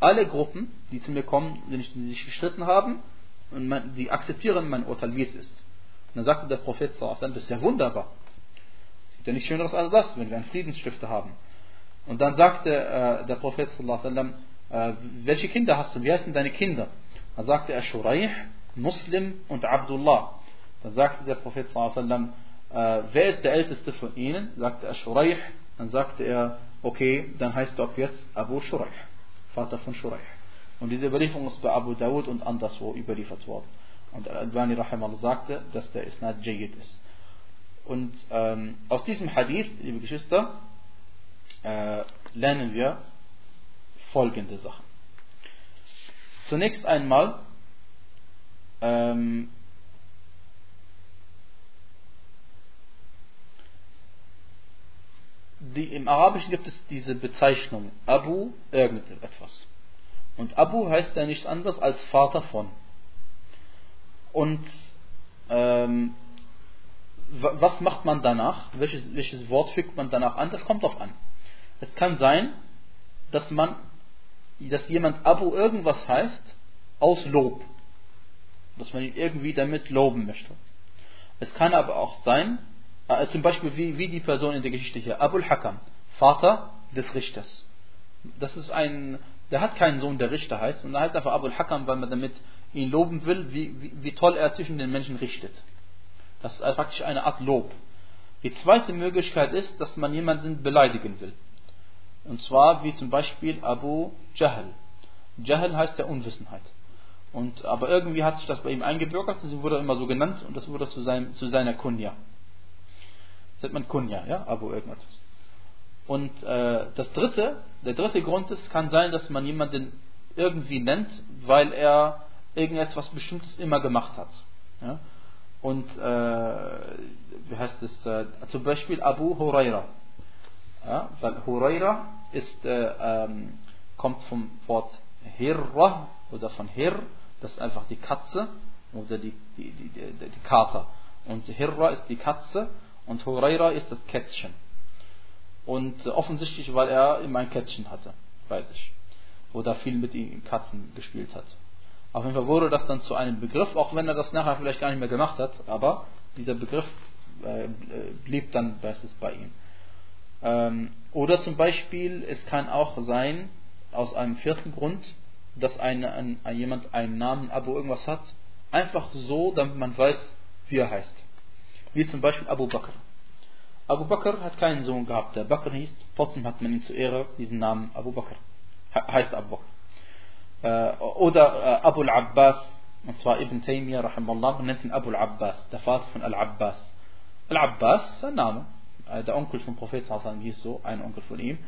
alle Gruppen, die zu mir kommen, wenn ich, die sich gestritten haben, und man, die akzeptieren mein Urteil, wie es ist. Und dann sagte der Prophet, das ist ja wunderbar. Es gibt ja nichts Schöneres als das, wenn wir einen Friedensstifter haben. Und dann sagte äh, der Prophet, äh, welche Kinder hast du? Wie heißen deine Kinder? Dann sagte er Shuraih, Muslim und Abdullah. Dann sagte der Prophet, äh, wer ist der älteste von ihnen? Sagte er Shuraih. Dann sagte er, okay, dann heißt du ab jetzt Abu Shuraih. Vater von Shuraih. Und diese Überlieferung ist bei Abu Dawud und anderswo überliefert worden. Und Al-Albani sagte, dass der Isnad Jayyid ist. Und ähm, aus diesem Hadith, liebe Geschwister, äh, lernen wir folgende Sachen. Zunächst einmal, ähm, die, im Arabischen gibt es diese Bezeichnung Abu irgendetwas. Und Abu heißt ja nichts anderes als Vater von. Und ähm, was macht man danach? Welches, welches Wort fügt man danach an? Das kommt drauf an. Es kann sein, dass man, dass jemand Abu irgendwas heißt aus Lob. Dass man ihn irgendwie damit loben möchte. Es kann aber auch sein, äh, zum Beispiel wie, wie die Person in der Geschichte hier, Abul Hakam, Vater des Richters. Das ist ein, der hat keinen Sohn, der Richter heißt, und er heißt einfach Abul Hakam, weil man damit ihn loben will, wie, wie, wie toll er zwischen den Menschen richtet. Das ist praktisch eine Art Lob. Die zweite Möglichkeit ist, dass man jemanden beleidigen will. Und zwar wie zum Beispiel Abu Jahl. Jahl heißt ja Unwissenheit. Und, aber irgendwie hat sich das bei ihm eingebürgert und sie wurde immer so genannt und das wurde zu, seinem, zu seiner Kunja sagt man Kunja, ja, Abu irgendwas. Und äh, das dritte, der dritte Grund ist, kann sein, dass man jemanden irgendwie nennt, weil er irgendetwas Bestimmtes immer gemacht hat. Ja? Und äh, wie heißt es, äh, zum Beispiel Abu Huraira. Ja, weil Huraira ist, äh, ähm, kommt vom Wort Hirra oder von Hir, das ist einfach die Katze oder die, die, die, die, die Kater. Und Hirra ist die Katze und Huraira ist das Kätzchen. Und offensichtlich, weil er immer ein Kätzchen hatte, weiß ich. Oder viel mit den Katzen gespielt hat. Auf jeden Fall wurde das dann zu einem Begriff, auch wenn er das nachher vielleicht gar nicht mehr gemacht hat, aber dieser Begriff äh, blieb dann meistens bei ihm. Ähm, oder zum Beispiel, es kann auch sein, aus einem vierten Grund, dass ein, ein, jemand einen Namen Abu irgendwas hat, einfach so, damit man weiß, wie er heißt. Wie zum Beispiel Abu Bakr. Abu Bakr hat keinen Sohn gehabt, der Bakr hieß, trotzdem hat man ihm zu Ehre diesen Namen Abu Bakr. heißt Abu Bakr. Äh, oder äh, Abu al-Abbas, und zwar Ibn Taymiyyah, nennt ihn Abu al-Abbas, der Vater von Al-Abbas. Al-Abbas ist ein Name. Äh, der Onkel vom Prophet hieß so, ein Onkel von ihm.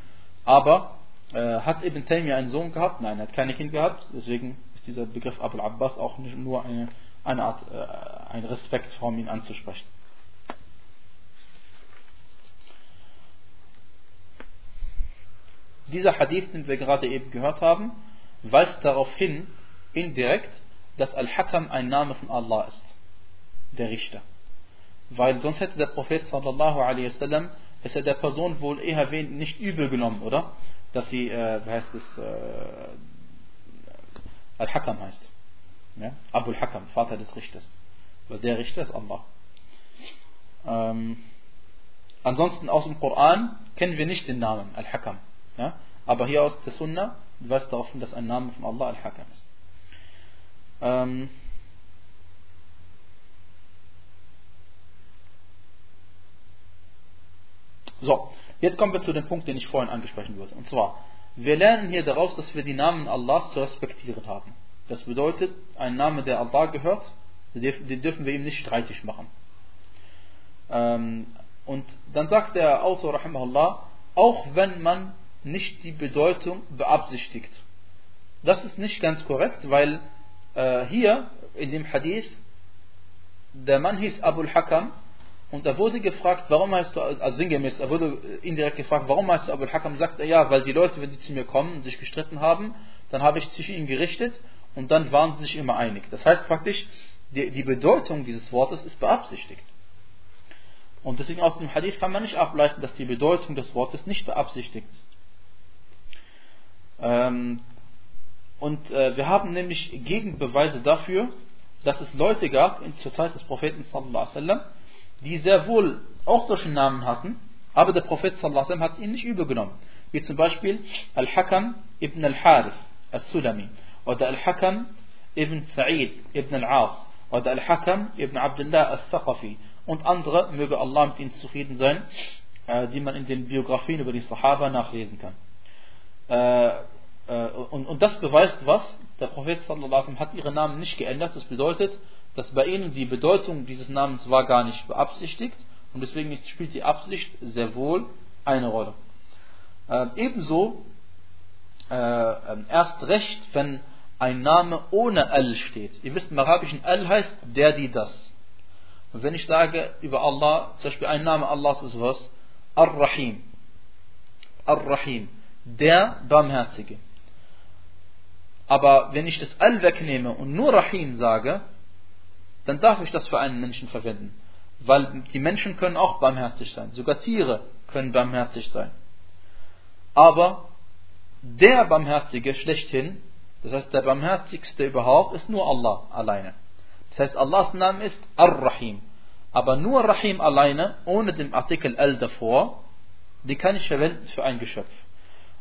Aber äh, hat Ibn Taymiyyah einen Sohn gehabt? Nein, er hat keine Kind gehabt. Deswegen ist dieser Begriff Abu al-Abbas auch nicht nur eine, eine Art, äh, ein Respektform, ihn anzusprechen. Dieser Hadith, den wir gerade eben gehört haben, weist darauf hin, indirekt, dass Al-Hakam ein Name von Allah ist, der Richter. Weil sonst hätte der Prophet sallallahu alaihi wasallam es ja der Person wohl eher nicht übel genommen, oder? Dass sie, äh, wie heißt es, äh, Al-Hakam heißt. Ja? Abu al-Hakam, Vater des Richters. Weil der Richter ist Allah. Ähm, ansonsten aus dem Koran kennen wir nicht den Namen Al-Hakam. Ja? Aber hier aus der Sunna weist darauf hin, dass ein Name von Allah Al-Hakam ist. Ähm, so, jetzt kommen wir zu dem Punkt, den ich vorhin angesprochen würde. Und zwar, wir lernen hier daraus, dass wir die Namen Allahs zu respektieren haben. Das bedeutet, ein Name, der Allah gehört, den dürfen wir ihm nicht streitig machen. Ähm, und dann sagt der Autor, rahimahullah, auch wenn man nicht die Bedeutung beabsichtigt. Das ist nicht ganz korrekt, weil äh, hier in dem Hadith der Mann hieß Abu al-Hakam und er wurde gefragt, warum heißt du, also sinngemäß, er wurde indirekt gefragt, warum heißt du Abu al-Hakam? Sagt er, ja, weil die Leute, wenn sie zu mir kommen und sich gestritten haben, dann habe ich zwischen ihnen gerichtet und dann waren sie sich immer einig. Das heißt praktisch, die, die Bedeutung dieses Wortes ist beabsichtigt. Und deswegen aus dem Hadith kann man nicht ableiten, dass die Bedeutung des Wortes nicht beabsichtigt ist. Ähm, und äh, wir haben nämlich Gegenbeweise dafür, dass es Leute gab in, zur Zeit des Propheten sallam, die sehr wohl auch solche Namen hatten, aber der Prophet sallam, hat ihn nicht übergenommen. Wie zum Beispiel Al-Hakam ibn al-Harith al-Sulami oder Al-Hakam ibn Sa'id ibn al-As oder Al-Hakam ibn Abdullah al-Thaqafi und andere, möge Allah mit ihnen zufrieden sein, äh, die man in den Biografien über die Sahaba nachlesen kann. Äh, äh, und, und das beweist was? Der Prophet sallallahu hat ihre Namen nicht geändert. Das bedeutet, dass bei ihnen die Bedeutung dieses Namens war gar nicht beabsichtigt und deswegen spielt die Absicht sehr wohl eine Rolle. Äh, ebenso äh, ähm, erst recht, wenn ein Name ohne Al steht. Ihr wisst, im Arabischen Al heißt der, die, das. Und wenn ich sage über Allah, zum Beispiel ein Name Allahs ist was? Ar-Rahim. Ar-Rahim. Der Barmherzige. Aber wenn ich das Al wegnehme und nur Rahim sage, dann darf ich das für einen Menschen verwenden. Weil die Menschen können auch barmherzig sein. Sogar Tiere können barmherzig sein. Aber der Barmherzige schlechthin, das heißt der Barmherzigste überhaupt, ist nur Allah alleine. Das heißt, Allahs Name ist Ar-Rahim. Aber nur Rahim alleine, ohne den Artikel Al davor, die kann ich verwenden für ein Geschöpf.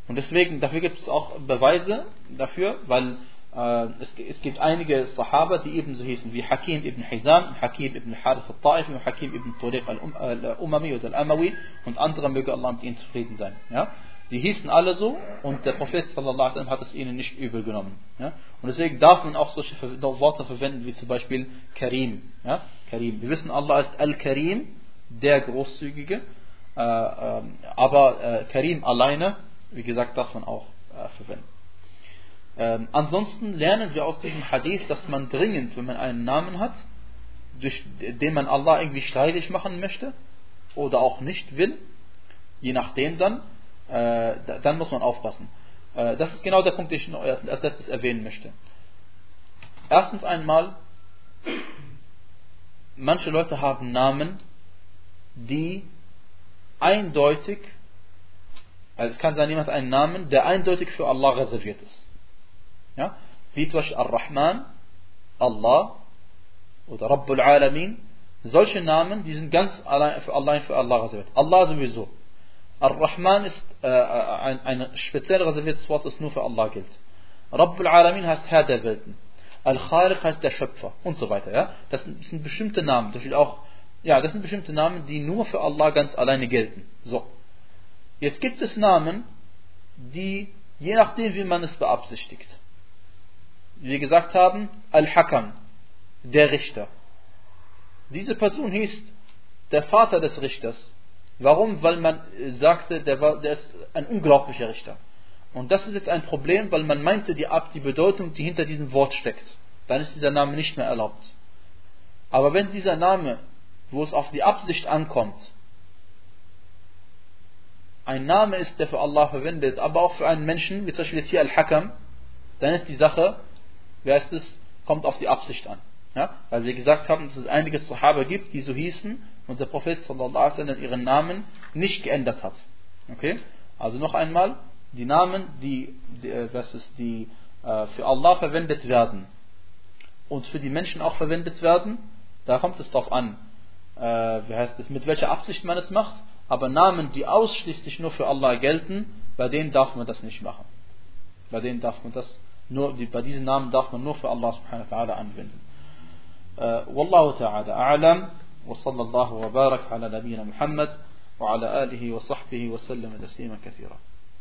Und deswegen, dafür gibt es auch Beweise dafür, weil es, es, gibt einige Sahaba, die ebenso hießen wie Hakim ibn Hizam, Hakim ibn Harith al-Ta'ifi und Hakim ibn Tariq al-Umami oder al-Amawi und andere möge Allah mit ihnen zufrieden sein. Ja? Die hießen alle so und der Prophet sallallahu hat es ihnen nicht übel genommen. Ja? Und deswegen darf man auch solche Worte verwenden wie zum Beispiel Karim. Ja? Karim. Wir wissen, Allah ist Al-Karim, der Großzügige, äh, äh, aber äh, Karim alleine wie gesagt, darf man auch äh, verwenden. Ähm, ansonsten lernen wir aus diesem Hadith, dass man dringend, wenn man einen Namen hat, durch den man Allah irgendwie streitig machen möchte oder auch nicht will, Je nachdem dann, äh, dann muss man aufpassen. Äh, das ist genau der Punkt, den ich als letztes erwähnen möchte. Erstens einmal, manche Leute haben Namen, die eindeutig, also es kann sein, jemand hat einen Namen, der eindeutig für Allah reserviert ist. Ja? Wie zum Beispiel Ar-Rahman, Allah oder Rabbul Alamin. Solche Namen, die sind ganz allein für Allah, für Allah reserviert. Allah sowieso. Ar-Rahman ist äh, ein, ein speziell reserviertes Wort, das nur für Allah gilt. Rabbul Alamin heißt Herr der Welten. Al-Khaliq heißt der Schöpfer und so weiter. Ja? Das sind bestimmte Namen. Das, auch, ja, das sind bestimmte Namen, die nur für Allah ganz alleine gelten. So. Jetzt gibt es Namen, die je nachdem, wie man es beabsichtigt. Wir gesagt haben, Al-Hakam, der Richter. Diese Person hieß der Vater des Richters. Warum? Weil man sagte, der, war, der ist ein unglaublicher Richter. Und das ist jetzt ein Problem, weil man meinte die, die Bedeutung, die hinter diesem Wort steckt. Dann ist dieser Name nicht mehr erlaubt. Aber wenn dieser Name, wo es auf die Absicht ankommt, ein Name ist, der für Allah verwendet, aber auch für einen Menschen, wie zum Beispiel jetzt hier Al-Hakam, dann ist die Sache, wer ist es, kommt auf die Absicht an. Ja? Weil wir gesagt haben, dass es einige Sahaba gibt, die so hießen und der Prophet sallallahu ihren Namen nicht geändert hat. Okay? Also noch einmal, die Namen, die, die, äh, das ist die äh, für Allah verwendet werden und für die Menschen auch verwendet werden, da kommt es darauf an, äh, wie heißt es, mit welcher Absicht man es macht, aber Namen, die ausschließlich nur für Allah gelten, bei denen darf man das nicht machen. Bei denen darf man das nur, die, bei diesen Namen darf man nur für Allah subhanahu wa ta'ala anwenden. Äh, Wallahu ta'ala a'lam wa sallallahu wa barak ala nabiyina Muhammad wa ala alihi wa sahbihi wa sallam taslima kathira.